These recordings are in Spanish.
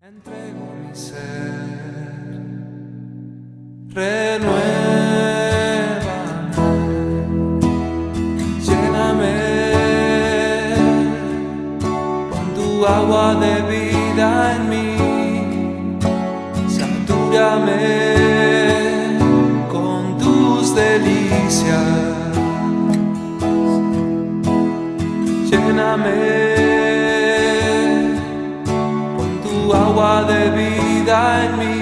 Entrego mi ser, lléname. Con tu agua de vida en mí, satúrame con tus delicias, en mí,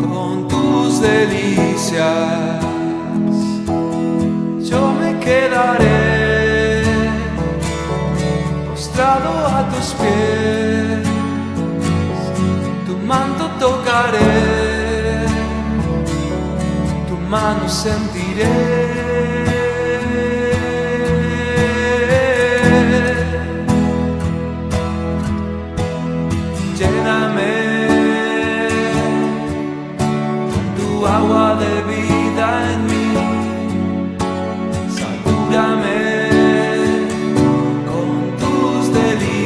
con tus delicias. Yo me quedaré postrado a tus pies, tu manto tocaré, tu mano sentiré.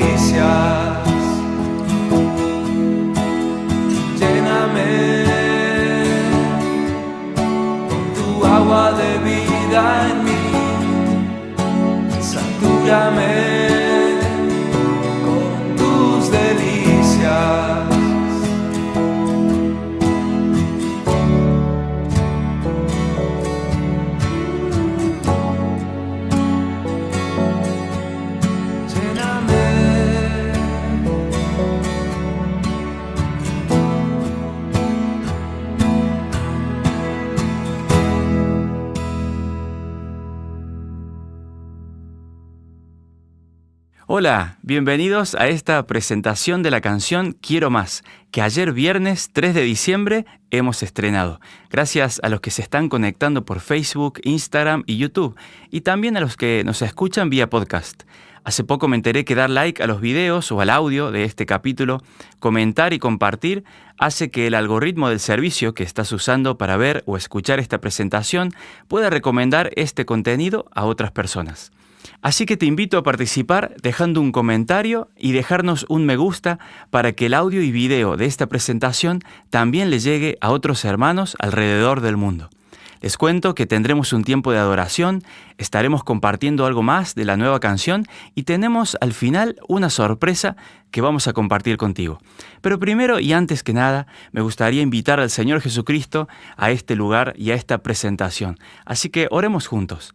Delicias. Hola, bienvenidos a esta presentación de la canción Quiero Más, que ayer viernes 3 de diciembre hemos estrenado. Gracias a los que se están conectando por Facebook, Instagram y YouTube, y también a los que nos escuchan vía podcast. Hace poco me enteré que dar like a los videos o al audio de este capítulo, comentar y compartir, hace que el algoritmo del servicio que estás usando para ver o escuchar esta presentación pueda recomendar este contenido a otras personas. Así que te invito a participar dejando un comentario y dejarnos un me gusta para que el audio y video de esta presentación también le llegue a otros hermanos alrededor del mundo. Les cuento que tendremos un tiempo de adoración, estaremos compartiendo algo más de la nueva canción y tenemos al final una sorpresa que vamos a compartir contigo. Pero primero y antes que nada, me gustaría invitar al Señor Jesucristo a este lugar y a esta presentación. Así que oremos juntos.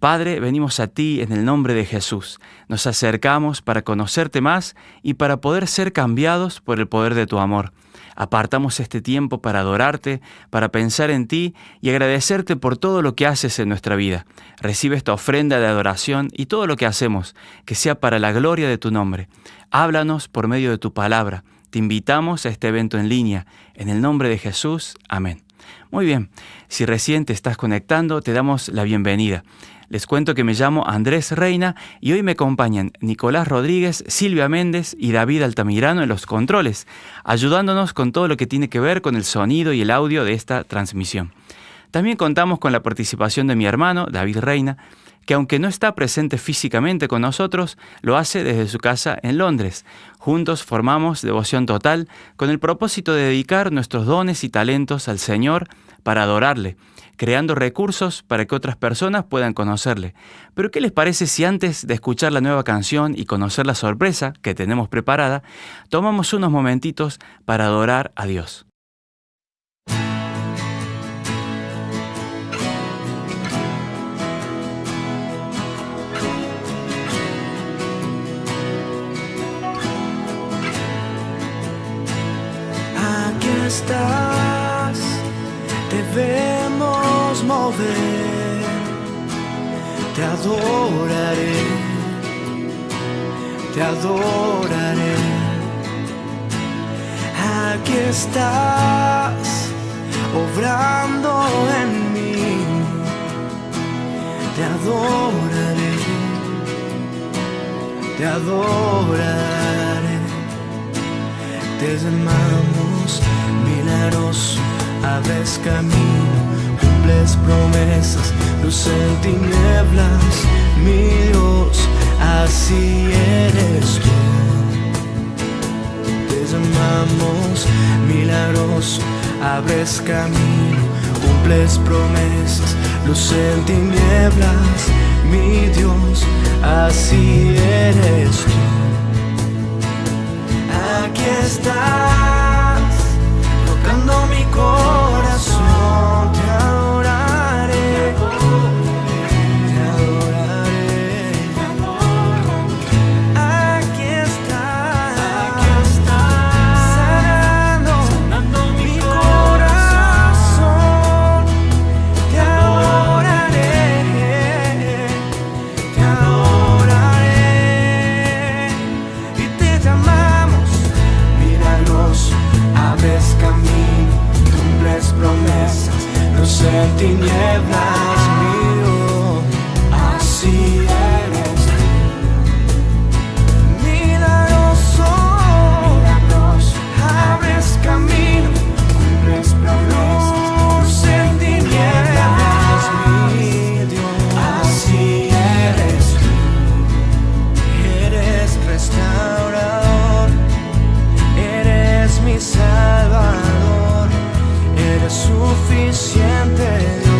Padre, venimos a ti en el nombre de Jesús. Nos acercamos para conocerte más y para poder ser cambiados por el poder de tu amor. Apartamos este tiempo para adorarte, para pensar en ti y agradecerte por todo lo que haces en nuestra vida. Recibe esta ofrenda de adoración y todo lo que hacemos, que sea para la gloria de tu nombre. Háblanos por medio de tu palabra. Te invitamos a este evento en línea. En el nombre de Jesús. Amén. Muy bien, si recién te estás conectando, te damos la bienvenida. Les cuento que me llamo Andrés Reina y hoy me acompañan Nicolás Rodríguez, Silvia Méndez y David Altamirano en los controles, ayudándonos con todo lo que tiene que ver con el sonido y el audio de esta transmisión. También contamos con la participación de mi hermano, David Reina, que aunque no está presente físicamente con nosotros, lo hace desde su casa en Londres. Juntos formamos Devoción Total con el propósito de dedicar nuestros dones y talentos al Señor para adorarle, creando recursos para que otras personas puedan conocerle. Pero ¿qué les parece si antes de escuchar la nueva canción y conocer la sorpresa que tenemos preparada, tomamos unos momentitos para adorar a Dios? Estás, debemos mover, te adoraré, te adoraré. Aquí estás, obrando en mí, te adoraré, te adoraré desarmamos, milagros, abres camino, cumples promesas, luz en tinieblas, mi Dios, así eres tú. Desarmamos, milagros, abres camino, cumples promesas, luz en tinieblas, mi Dios, así eres tú. Aquí estás, tocando mi corazón, ty nie. suficiente.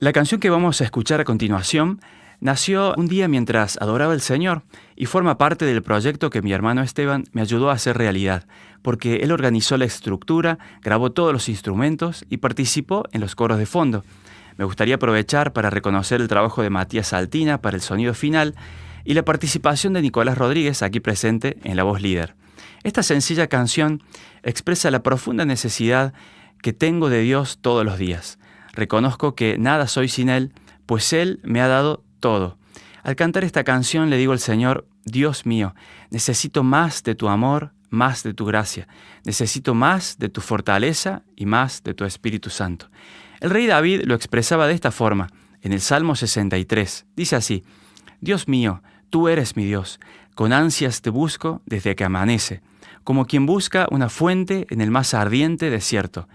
La canción que vamos a escuchar a continuación nació un día mientras adoraba al Señor y forma parte del proyecto que mi hermano Esteban me ayudó a hacer realidad, porque él organizó la estructura, grabó todos los instrumentos y participó en los coros de fondo. Me gustaría aprovechar para reconocer el trabajo de Matías Saltina para el sonido final y la participación de Nicolás Rodríguez aquí presente en la voz líder. Esta sencilla canción expresa la profunda necesidad que tengo de Dios todos los días. Reconozco que nada soy sin Él, pues Él me ha dado todo. Al cantar esta canción le digo al Señor, Dios mío, necesito más de tu amor, más de tu gracia, necesito más de tu fortaleza y más de tu Espíritu Santo. El rey David lo expresaba de esta forma, en el Salmo 63. Dice así, Dios mío, tú eres mi Dios, con ansias te busco desde que amanece, como quien busca una fuente en el más ardiente desierto.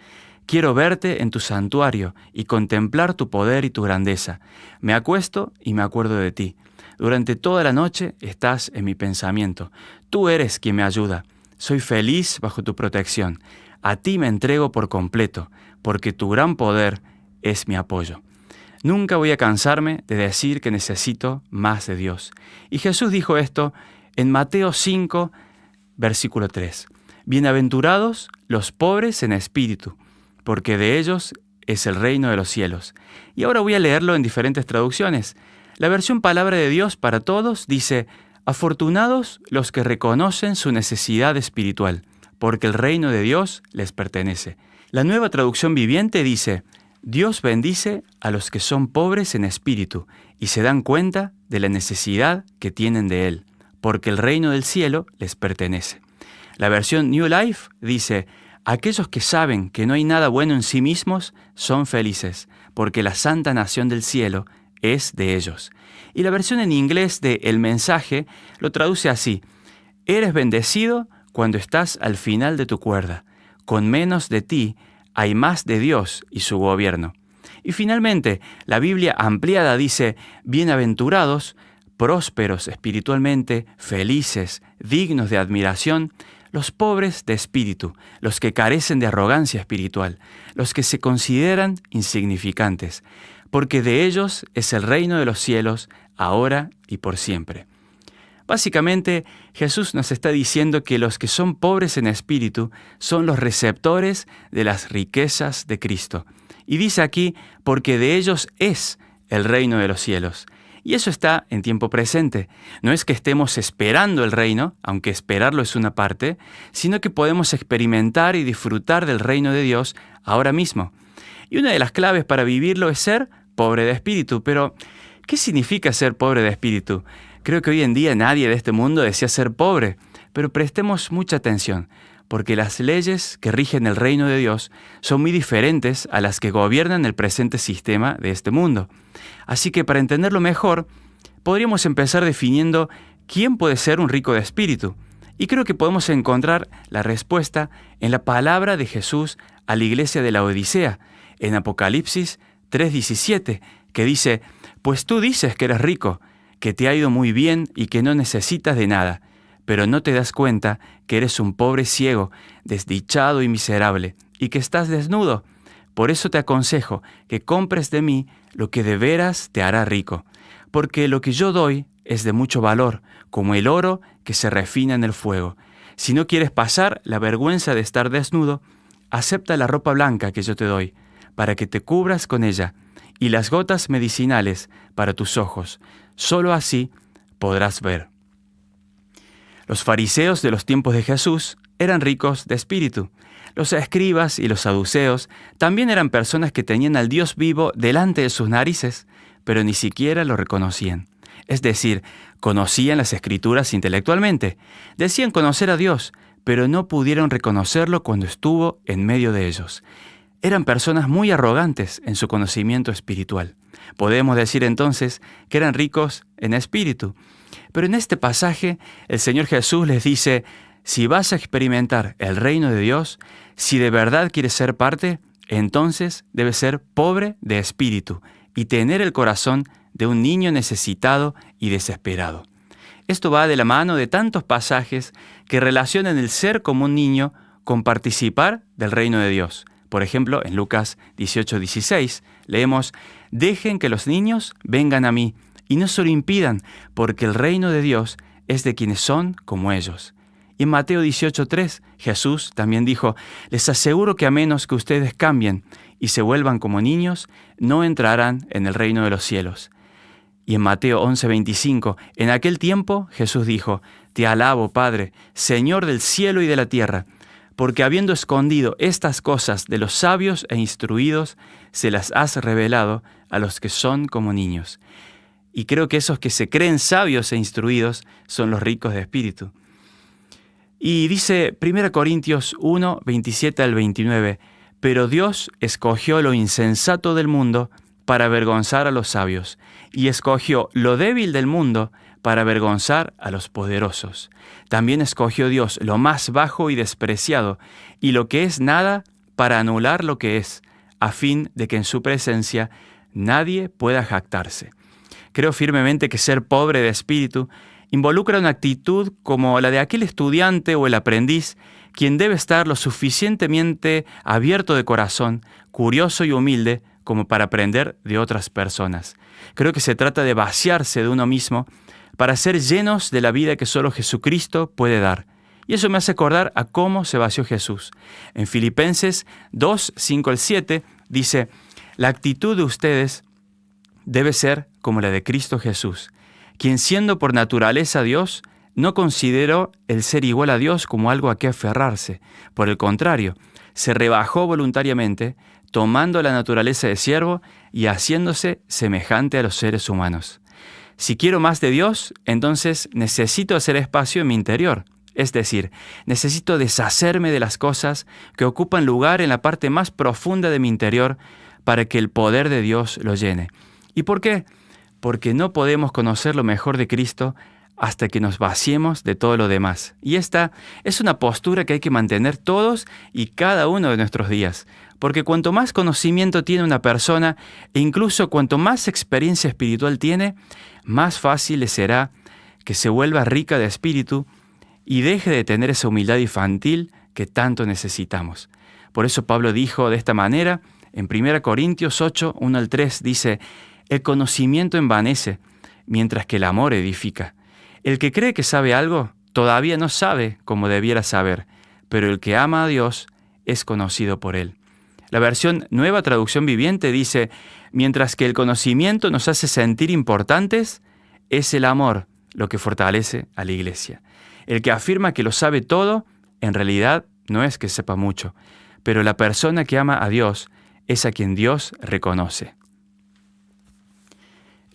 Quiero verte en tu santuario y contemplar tu poder y tu grandeza. Me acuesto y me acuerdo de ti. Durante toda la noche estás en mi pensamiento. Tú eres quien me ayuda. Soy feliz bajo tu protección. A ti me entrego por completo, porque tu gran poder es mi apoyo. Nunca voy a cansarme de decir que necesito más de Dios. Y Jesús dijo esto en Mateo 5, versículo 3. Bienaventurados los pobres en espíritu porque de ellos es el reino de los cielos. Y ahora voy a leerlo en diferentes traducciones. La versión Palabra de Dios para todos dice, Afortunados los que reconocen su necesidad espiritual, porque el reino de Dios les pertenece. La nueva traducción viviente dice, Dios bendice a los que son pobres en espíritu y se dan cuenta de la necesidad que tienen de Él, porque el reino del cielo les pertenece. La versión New Life dice, Aquellos que saben que no hay nada bueno en sí mismos son felices, porque la santa nación del cielo es de ellos. Y la versión en inglés de El mensaje lo traduce así, Eres bendecido cuando estás al final de tu cuerda. Con menos de ti hay más de Dios y su gobierno. Y finalmente, la Biblia ampliada dice, Bienaventurados, prósperos espiritualmente, felices, dignos de admiración, los pobres de espíritu, los que carecen de arrogancia espiritual, los que se consideran insignificantes, porque de ellos es el reino de los cielos, ahora y por siempre. Básicamente, Jesús nos está diciendo que los que son pobres en espíritu son los receptores de las riquezas de Cristo. Y dice aquí, porque de ellos es el reino de los cielos. Y eso está en tiempo presente. No es que estemos esperando el reino, aunque esperarlo es una parte, sino que podemos experimentar y disfrutar del reino de Dios ahora mismo. Y una de las claves para vivirlo es ser pobre de espíritu. Pero, ¿qué significa ser pobre de espíritu? Creo que hoy en día nadie de este mundo desea ser pobre, pero prestemos mucha atención porque las leyes que rigen el reino de Dios son muy diferentes a las que gobiernan el presente sistema de este mundo. Así que para entenderlo mejor, podríamos empezar definiendo quién puede ser un rico de espíritu. Y creo que podemos encontrar la respuesta en la palabra de Jesús a la iglesia de la Odisea, en Apocalipsis 3:17, que dice, Pues tú dices que eres rico, que te ha ido muy bien y que no necesitas de nada pero no te das cuenta que eres un pobre ciego, desdichado y miserable, y que estás desnudo. Por eso te aconsejo que compres de mí lo que de veras te hará rico, porque lo que yo doy es de mucho valor, como el oro que se refina en el fuego. Si no quieres pasar la vergüenza de estar desnudo, acepta la ropa blanca que yo te doy, para que te cubras con ella, y las gotas medicinales para tus ojos. Solo así podrás ver. Los fariseos de los tiempos de Jesús eran ricos de espíritu. Los escribas y los saduceos también eran personas que tenían al Dios vivo delante de sus narices, pero ni siquiera lo reconocían. Es decir, conocían las escrituras intelectualmente, decían conocer a Dios, pero no pudieron reconocerlo cuando estuvo en medio de ellos. Eran personas muy arrogantes en su conocimiento espiritual. Podemos decir entonces que eran ricos en espíritu, pero en este pasaje el Señor Jesús les dice, si vas a experimentar el reino de Dios, si de verdad quieres ser parte, entonces debes ser pobre de espíritu y tener el corazón de un niño necesitado y desesperado. Esto va de la mano de tantos pasajes que relacionan el ser como un niño con participar del reino de Dios. Por ejemplo, en Lucas 18, 16 leemos, Dejen que los niños vengan a mí y no se lo impidan, porque el reino de Dios es de quienes son como ellos. Y en Mateo 18:3 Jesús también dijo, les aseguro que a menos que ustedes cambien y se vuelvan como niños, no entrarán en el reino de los cielos. Y en Mateo 11:25, en aquel tiempo Jesús dijo, Te alabo, Padre, Señor del cielo y de la tierra, porque habiendo escondido estas cosas de los sabios e instruidos, se las has revelado a los que son como niños. Y creo que esos que se creen sabios e instruidos son los ricos de espíritu. Y dice 1 Corintios 1, 27 al 29, pero Dios escogió lo insensato del mundo para avergonzar a los sabios, y escogió lo débil del mundo para avergonzar a los poderosos. También escogió Dios lo más bajo y despreciado, y lo que es nada para anular lo que es, a fin de que en su presencia nadie pueda jactarse. Creo firmemente que ser pobre de espíritu involucra una actitud como la de aquel estudiante o el aprendiz, quien debe estar lo suficientemente abierto de corazón, curioso y humilde como para aprender de otras personas. Creo que se trata de vaciarse de uno mismo para ser llenos de la vida que solo Jesucristo puede dar. Y eso me hace acordar a cómo se vació Jesús. En Filipenses 2, 5 al 7 dice, la actitud de ustedes debe ser como la de Cristo Jesús, quien siendo por naturaleza Dios, no consideró el ser igual a Dios como algo a que aferrarse. Por el contrario, se rebajó voluntariamente, tomando la naturaleza de siervo y haciéndose semejante a los seres humanos. Si quiero más de Dios, entonces necesito hacer espacio en mi interior. Es decir, necesito deshacerme de las cosas que ocupan lugar en la parte más profunda de mi interior para que el poder de Dios lo llene. ¿Y por qué? Porque no podemos conocer lo mejor de Cristo hasta que nos vaciemos de todo lo demás. Y esta es una postura que hay que mantener todos y cada uno de nuestros días, porque cuanto más conocimiento tiene una persona e incluso cuanto más experiencia espiritual tiene, más fácil le será que se vuelva rica de espíritu y deje de tener esa humildad infantil que tanto necesitamos. Por eso Pablo dijo de esta manera, en 1 Corintios 8, 1 al 3, dice, el conocimiento envanece, mientras que el amor edifica. El que cree que sabe algo, todavía no sabe como debiera saber, pero el que ama a Dios es conocido por él. La versión Nueva Traducción Viviente dice, mientras que el conocimiento nos hace sentir importantes, es el amor lo que fortalece a la iglesia. El que afirma que lo sabe todo, en realidad no es que sepa mucho, pero la persona que ama a Dios es a quien Dios reconoce.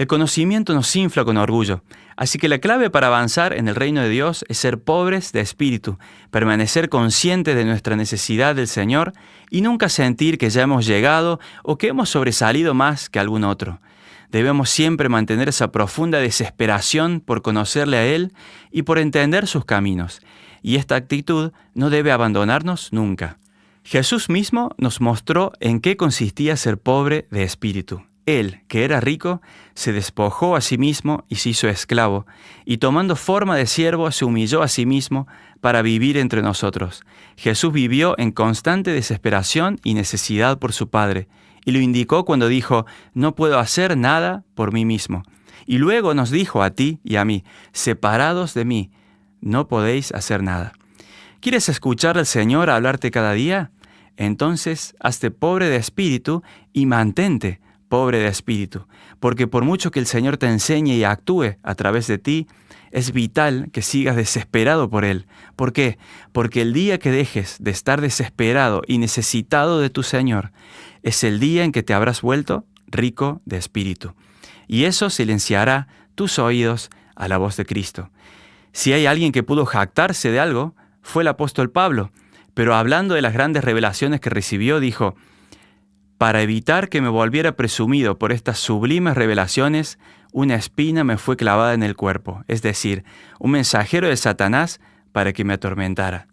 El conocimiento nos infla con orgullo, así que la clave para avanzar en el reino de Dios es ser pobres de espíritu, permanecer conscientes de nuestra necesidad del Señor y nunca sentir que ya hemos llegado o que hemos sobresalido más que algún otro. Debemos siempre mantener esa profunda desesperación por conocerle a Él y por entender sus caminos, y esta actitud no debe abandonarnos nunca. Jesús mismo nos mostró en qué consistía ser pobre de espíritu. Él, que era rico, se despojó a sí mismo y se hizo esclavo, y tomando forma de siervo se humilló a sí mismo para vivir entre nosotros. Jesús vivió en constante desesperación y necesidad por su Padre, y lo indicó cuando dijo, no puedo hacer nada por mí mismo. Y luego nos dijo a ti y a mí, separados de mí, no podéis hacer nada. ¿Quieres escuchar al Señor hablarte cada día? Entonces, hazte pobre de espíritu y mantente pobre de espíritu, porque por mucho que el Señor te enseñe y actúe a través de ti, es vital que sigas desesperado por Él. ¿Por qué? Porque el día que dejes de estar desesperado y necesitado de tu Señor, es el día en que te habrás vuelto rico de espíritu. Y eso silenciará tus oídos a la voz de Cristo. Si hay alguien que pudo jactarse de algo, fue el apóstol Pablo, pero hablando de las grandes revelaciones que recibió, dijo, para evitar que me volviera presumido por estas sublimes revelaciones, una espina me fue clavada en el cuerpo, es decir, un mensajero de Satanás para que me atormentara.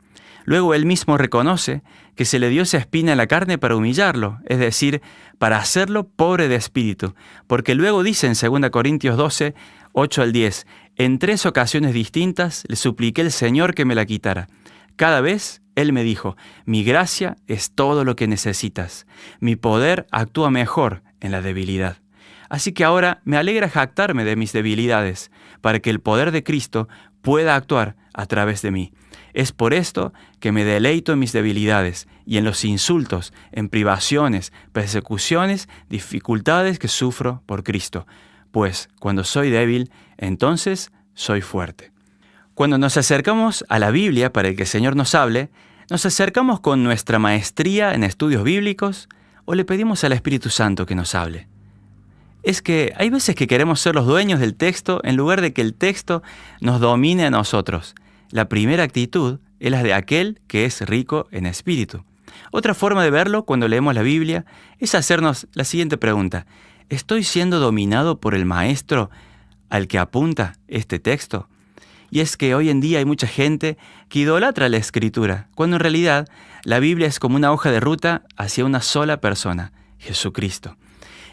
Luego él mismo reconoce que se le dio esa espina en la carne para humillarlo, es decir, para hacerlo pobre de espíritu, porque luego dice en 2 Corintios 12, 8 al 10, en tres ocasiones distintas le supliqué al Señor que me la quitara. Cada vez Él me dijo, mi gracia es todo lo que necesitas. Mi poder actúa mejor en la debilidad. Así que ahora me alegra jactarme de mis debilidades, para que el poder de Cristo pueda actuar a través de mí. Es por esto que me deleito en mis debilidades y en los insultos, en privaciones, persecuciones, dificultades que sufro por Cristo. Pues cuando soy débil, entonces soy fuerte. Cuando nos acercamos a la Biblia para que el Señor nos hable, ¿nos acercamos con nuestra maestría en estudios bíblicos o le pedimos al Espíritu Santo que nos hable? Es que hay veces que queremos ser los dueños del texto en lugar de que el texto nos domine a nosotros. La primera actitud es la de aquel que es rico en espíritu. Otra forma de verlo cuando leemos la Biblia es hacernos la siguiente pregunta. ¿Estoy siendo dominado por el maestro al que apunta este texto? Y es que hoy en día hay mucha gente que idolatra la escritura, cuando en realidad la Biblia es como una hoja de ruta hacia una sola persona, Jesucristo.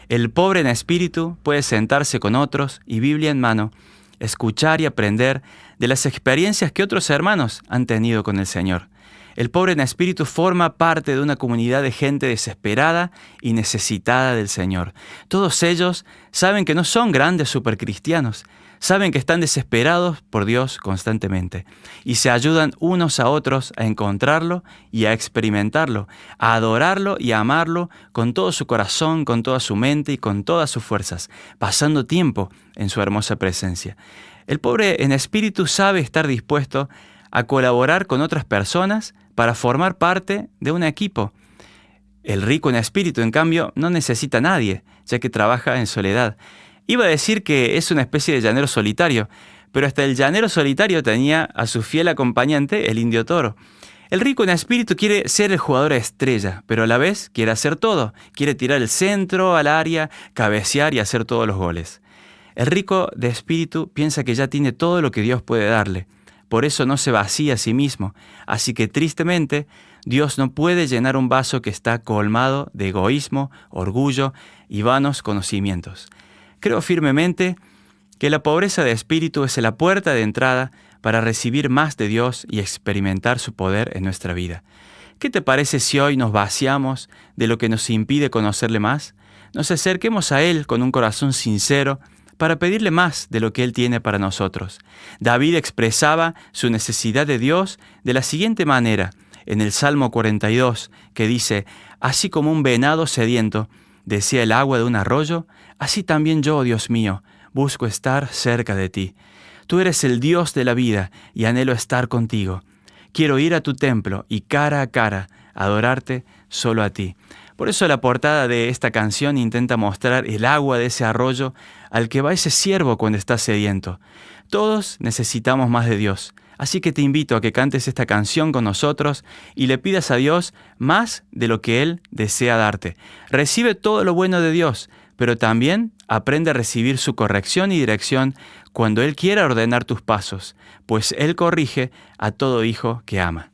El pobre en espíritu puede sentarse con otros y Biblia en mano, escuchar y aprender de las experiencias que otros hermanos han tenido con el Señor. El pobre en espíritu forma parte de una comunidad de gente desesperada y necesitada del Señor. Todos ellos saben que no son grandes supercristianos, saben que están desesperados por Dios constantemente y se ayudan unos a otros a encontrarlo y a experimentarlo, a adorarlo y a amarlo con todo su corazón, con toda su mente y con todas sus fuerzas, pasando tiempo en su hermosa presencia. El pobre en espíritu sabe estar dispuesto a colaborar con otras personas para formar parte de un equipo. El rico en espíritu, en cambio, no necesita a nadie, ya que trabaja en soledad. Iba a decir que es una especie de llanero solitario, pero hasta el llanero solitario tenía a su fiel acompañante, el indio toro. El rico en espíritu quiere ser el jugador estrella, pero a la vez quiere hacer todo. Quiere tirar el centro al área, cabecear y hacer todos los goles. El rico de espíritu piensa que ya tiene todo lo que Dios puede darle. Por eso no se vacía a sí mismo. Así que tristemente, Dios no puede llenar un vaso que está colmado de egoísmo, orgullo y vanos conocimientos. Creo firmemente que la pobreza de espíritu es la puerta de entrada para recibir más de Dios y experimentar su poder en nuestra vida. ¿Qué te parece si hoy nos vaciamos de lo que nos impide conocerle más? Nos acerquemos a Él con un corazón sincero para pedirle más de lo que Él tiene para nosotros. David expresaba su necesidad de Dios de la siguiente manera en el Salmo 42, que dice, Así como un venado sediento desea el agua de un arroyo, así también yo, Dios mío, busco estar cerca de ti. Tú eres el Dios de la vida y anhelo estar contigo. Quiero ir a tu templo y cara a cara adorarte solo a ti. Por eso la portada de esta canción intenta mostrar el agua de ese arroyo al que va ese siervo cuando está sediento. Todos necesitamos más de Dios, así que te invito a que cantes esta canción con nosotros y le pidas a Dios más de lo que Él desea darte. Recibe todo lo bueno de Dios, pero también aprende a recibir su corrección y dirección cuando Él quiera ordenar tus pasos, pues Él corrige a todo hijo que ama.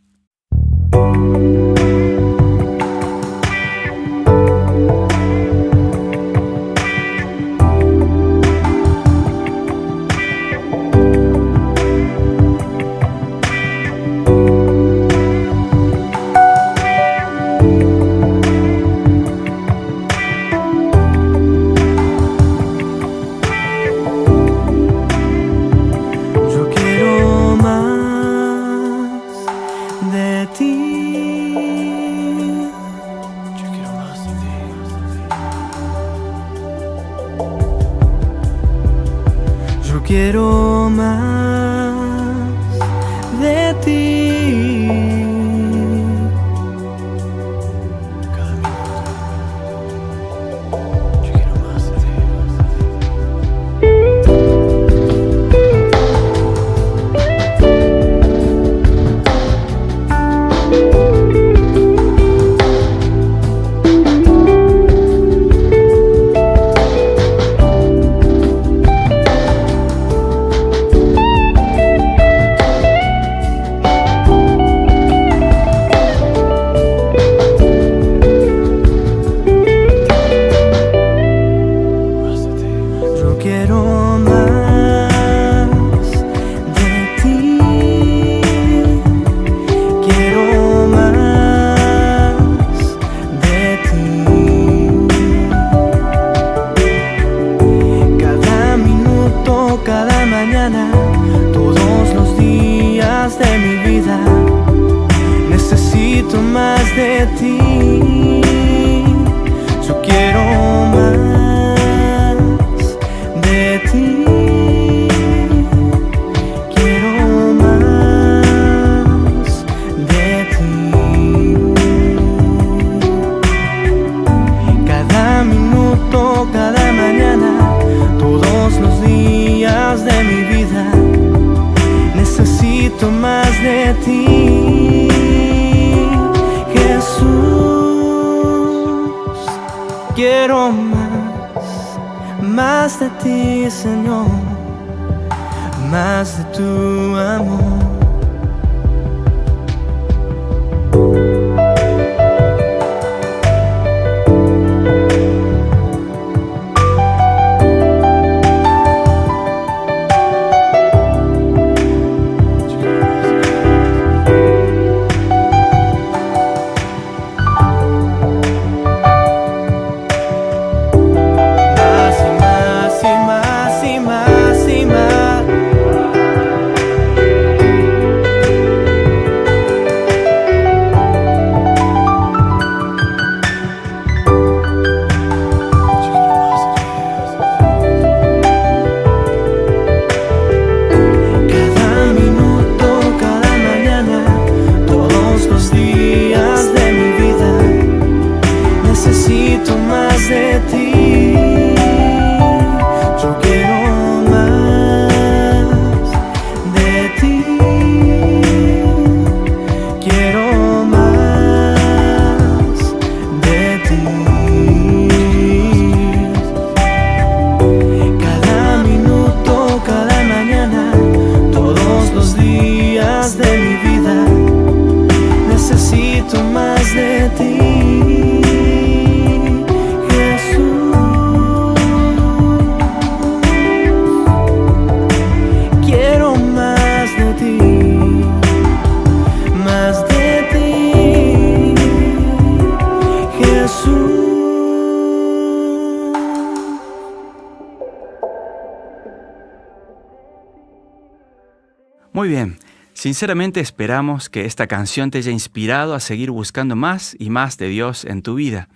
Muy bien, sinceramente esperamos que esta canción te haya inspirado a seguir buscando más y más de Dios en tu vida.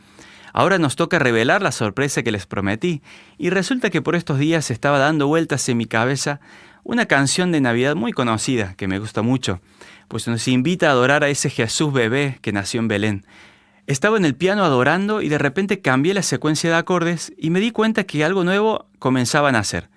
Ahora nos toca revelar la sorpresa que les prometí, y resulta que por estos días estaba dando vueltas en mi cabeza una canción de Navidad muy conocida, que me gusta mucho, pues nos invita a adorar a ese Jesús bebé que nació en Belén. Estaba en el piano adorando y de repente cambié la secuencia de acordes y me di cuenta que algo nuevo comenzaba a nacer.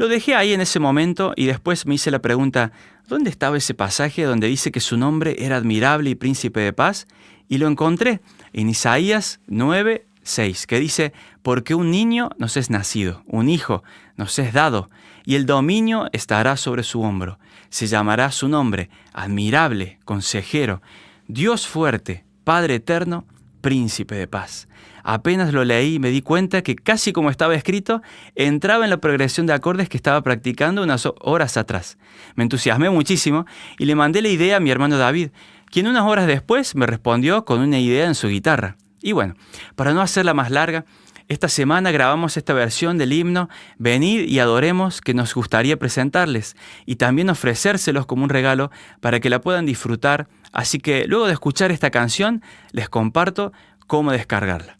Lo dejé ahí en ese momento y después me hice la pregunta, ¿dónde estaba ese pasaje donde dice que su nombre era admirable y príncipe de paz? Y lo encontré en Isaías 9, 6, que dice, porque un niño nos es nacido, un hijo nos es dado, y el dominio estará sobre su hombro. Se llamará su nombre, admirable, consejero, Dios fuerte, Padre eterno, príncipe de paz. Apenas lo leí me di cuenta que casi como estaba escrito, entraba en la progresión de acordes que estaba practicando unas horas atrás. Me entusiasmé muchísimo y le mandé la idea a mi hermano David, quien unas horas después me respondió con una idea en su guitarra. Y bueno, para no hacerla más larga, esta semana grabamos esta versión del himno Venid y adoremos que nos gustaría presentarles y también ofrecérselos como un regalo para que la puedan disfrutar. Así que luego de escuchar esta canción, les comparto cómo descargarla.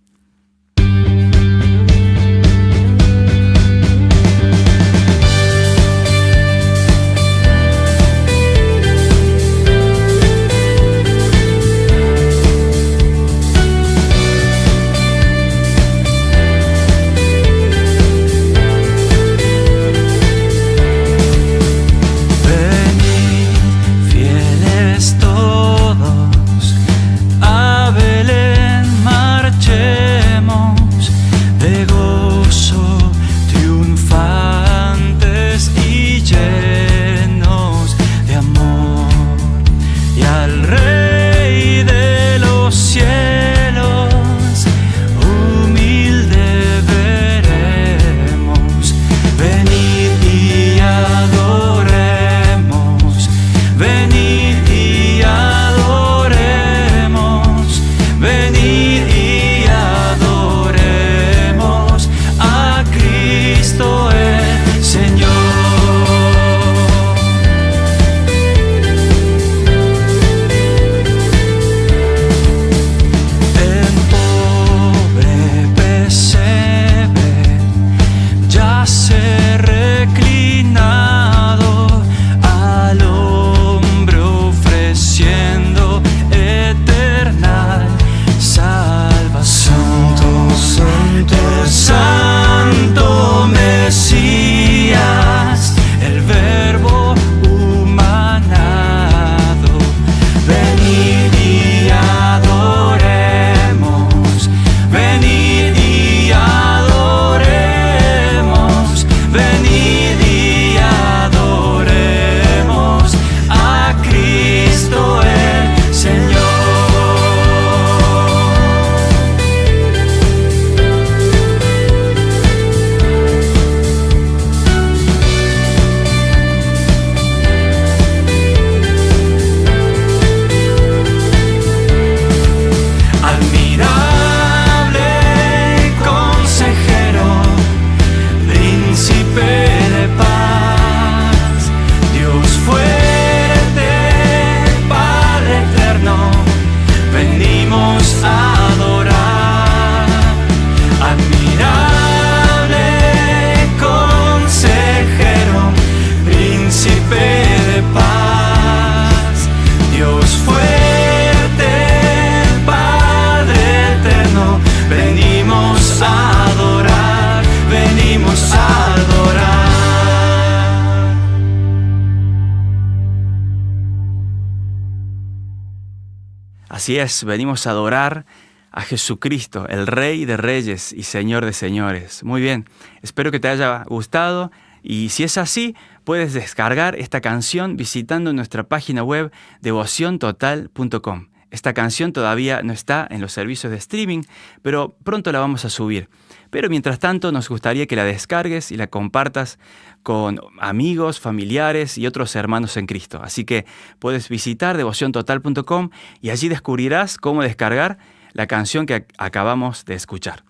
Venimos a adorar a Jesucristo, el Rey de Reyes y Señor de Señores. Muy bien, espero que te haya gustado y si es así, puedes descargar esta canción visitando nuestra página web devociontotal.com. Esta canción todavía no está en los servicios de streaming, pero pronto la vamos a subir. Pero mientras tanto nos gustaría que la descargues y la compartas con amigos, familiares y otros hermanos en Cristo. Así que puedes visitar devociontotal.com y allí descubrirás cómo descargar la canción que acabamos de escuchar.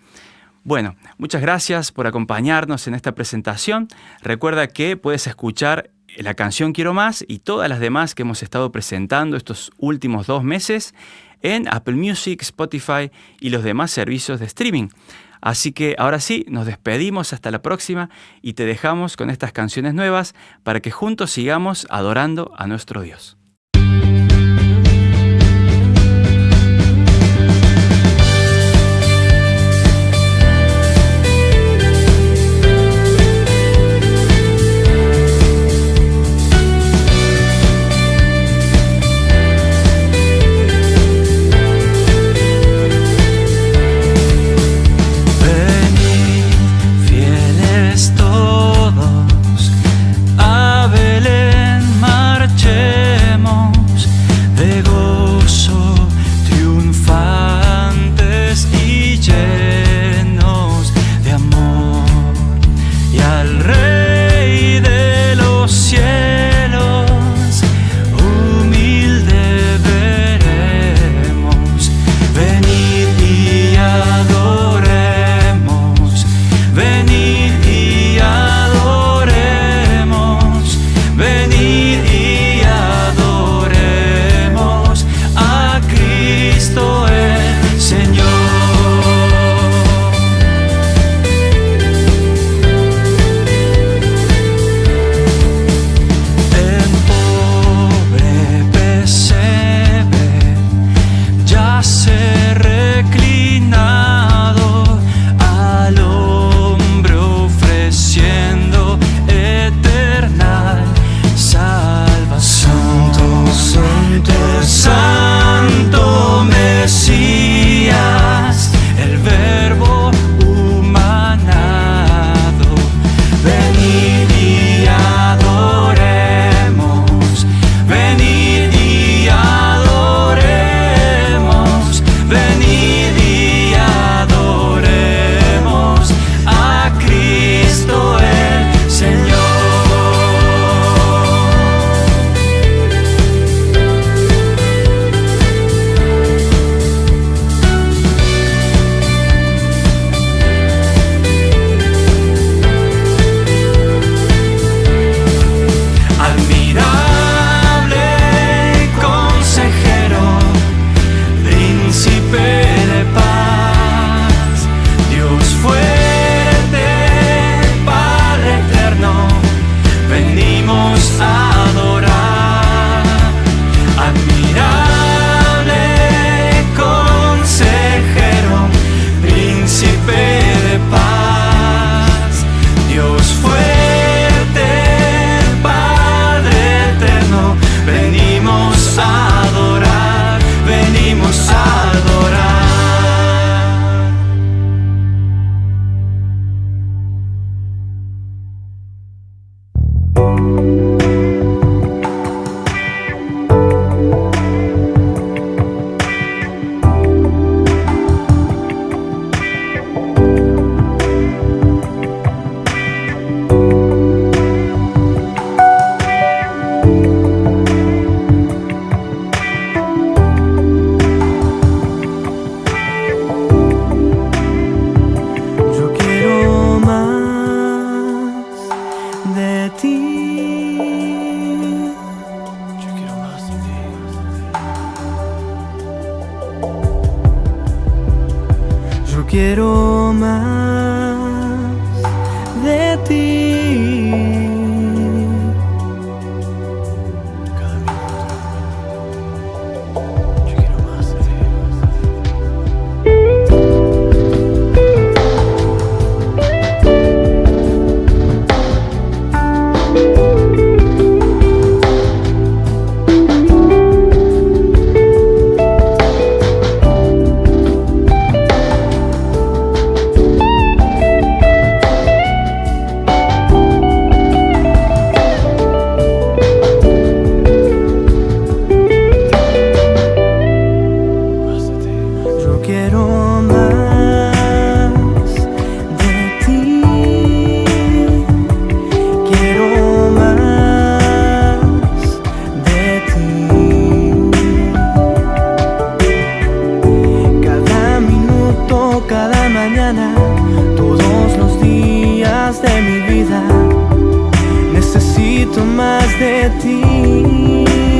Bueno, muchas gracias por acompañarnos en esta presentación. Recuerda que puedes escuchar la canción Quiero Más y todas las demás que hemos estado presentando estos últimos dos meses en Apple Music, Spotify y los demás servicios de streaming. Así que ahora sí, nos despedimos hasta la próxima y te dejamos con estas canciones nuevas para que juntos sigamos adorando a nuestro Dios. mañana, todos los días de mi vida, necesito más de ti.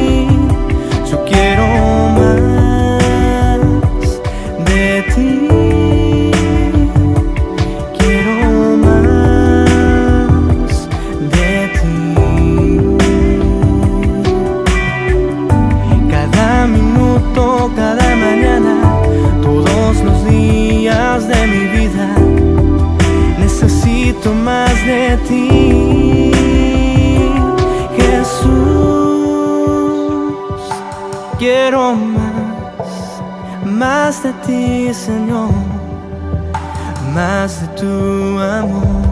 Necesito más de ti, Jesús. Quiero más, más de ti, Señor, más de tu amor.